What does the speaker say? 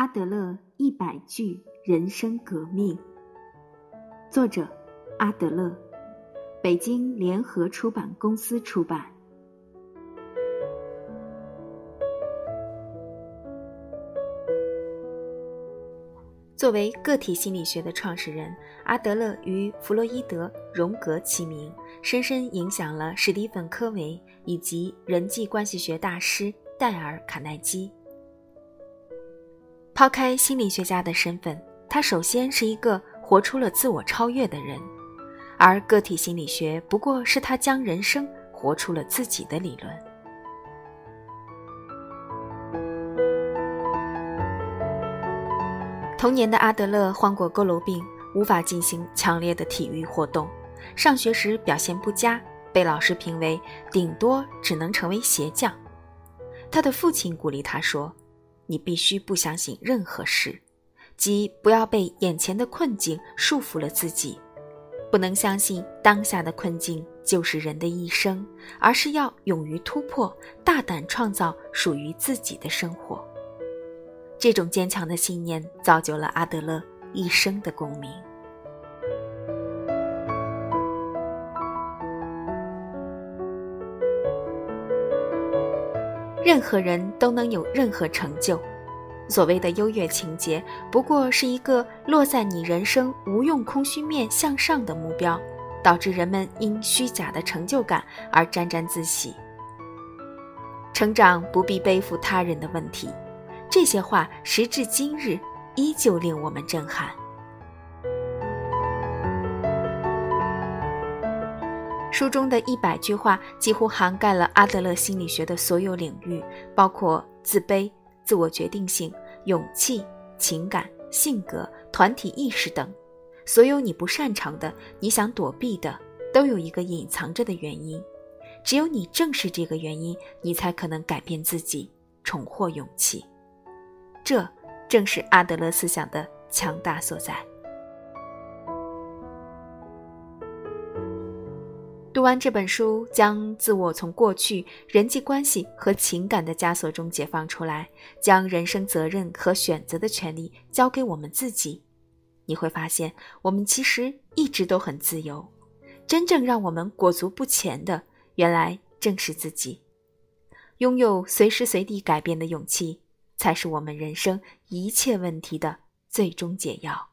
阿德勒一百句人生革命》，作者阿德勒，北京联合出版公司出版。作为个体心理学的创始人，阿德勒与弗洛伊德、荣格齐名，深深影响了史蒂芬·科维以及人际关系学大师戴尔·卡耐基。抛开心理学家的身份，他首先是一个活出了自我超越的人，而个体心理学不过是他将人生活出了自己的理论。童年的阿德勒患过佝偻病，无法进行强烈的体育活动。上学时表现不佳，被老师评为顶多只能成为鞋匠。他的父亲鼓励他说：“你必须不相信任何事，即不要被眼前的困境束缚了自己，不能相信当下的困境就是人的一生，而是要勇于突破，大胆创造属于自己的生活。”这种坚强的信念造就了阿德勒一生的共鸣。任何人都能有任何成就，所谓的优越情节，不过是一个落在你人生无用空虚面向上的目标，导致人们因虚假的成就感而沾沾自喜。成长不必背负他人的问题。这些话时至今日依旧令我们震撼。书中的一百句话几乎涵盖了阿德勒心理学的所有领域，包括自卑、自我决定性、勇气、情感、性格、团体意识等。所有你不擅长的、你想躲避的，都有一个隐藏着的原因。只有你正视这个原因，你才可能改变自己，重获勇气。这正是阿德勒思想的强大所在。读完这本书，将自我从过去人际关系和情感的枷锁中解放出来，将人生责任和选择的权利交给我们自己，你会发现，我们其实一直都很自由。真正让我们裹足不前的，原来正是自己。拥有随时随地改变的勇气。才是我们人生一切问题的最终解药。